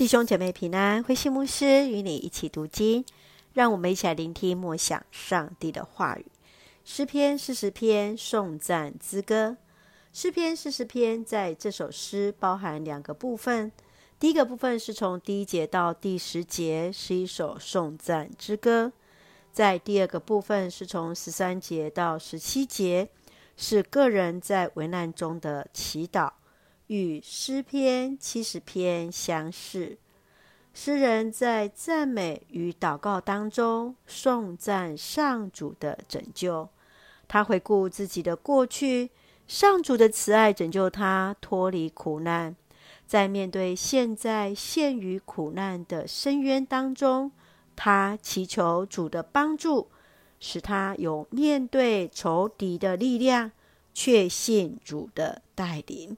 弟兄姐妹平安，慧馨牧师与你一起读经，让我们一起来聆听默想上帝的话语。诗篇四十篇颂赞之歌。诗篇四十篇在这首诗包含两个部分，第一个部分是从第一节到第十节，是一首颂赞之歌；在第二个部分是从十三节到十七节，是个人在危难中的祈祷。与诗篇七十篇相似，诗人在赞美与祷告当中颂赞上主的拯救。他回顾自己的过去，上主的慈爱拯救他脱离苦难。在面对现在陷于苦难的深渊当中，他祈求主的帮助，使他有面对仇敌的力量，确信主的带领。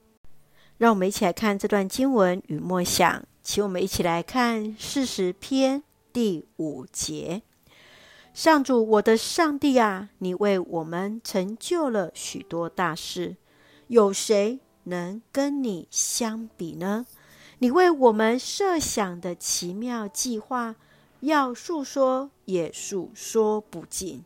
让我们一起来看这段经文与默想，请我们一起来看四十篇第五节：上主，我的上帝啊，你为我们成就了许多大事，有谁能跟你相比呢？你为我们设想的奇妙计划，要述说也述说不尽。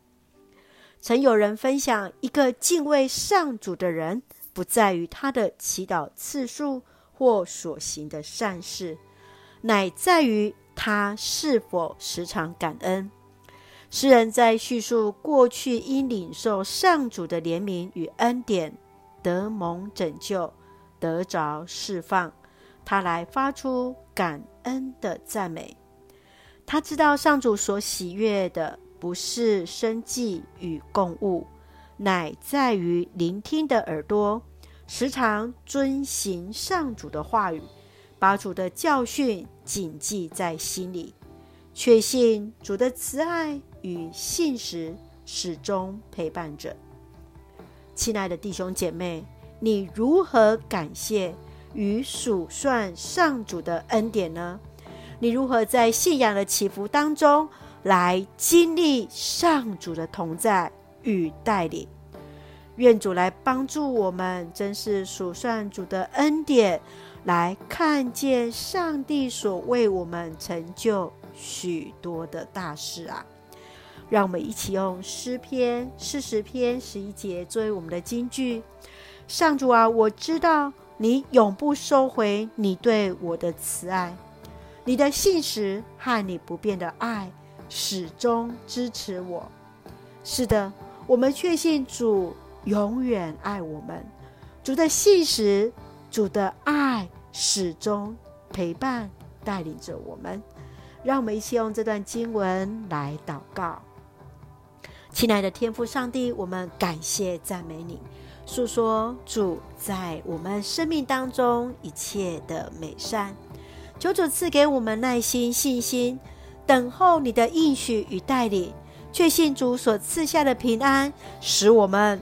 曾有人分享，一个敬畏上主的人，不在于他的祈祷次数或所行的善事，乃在于他是否时常感恩。诗人在叙述过去因领受上主的怜悯与恩典，得蒙拯救，得着释放，他来发出感恩的赞美。他知道上主所喜悦的不是生计与供物。乃在于聆听的耳朵，时常遵行上主的话语，把主的教训谨记在心里，确信主的慈爱与信实始终陪伴着。亲爱的弟兄姐妹，你如何感谢与数算上主的恩典呢？你如何在信仰的起伏当中来经历上主的同在？与带领，愿主来帮助我们，真是数算主的恩典，来看见上帝所为我们成就许多的大事啊！让我们一起用诗篇四十篇十一节作为我们的金句：上主啊，我知道你永不收回你对我的慈爱，你的信实和你不变的爱始终支持我。是的。我们确信主永远爱我们，主的信实、主的爱始终陪伴带领着我们。让我们一起用这段经文来祷告。亲爱的天父上帝，我们感谢赞美你，述说主在我们生命当中一切的美善。求主赐给我们耐心、信心，等候你的应许与带领。确信主所赐下的平安，使我们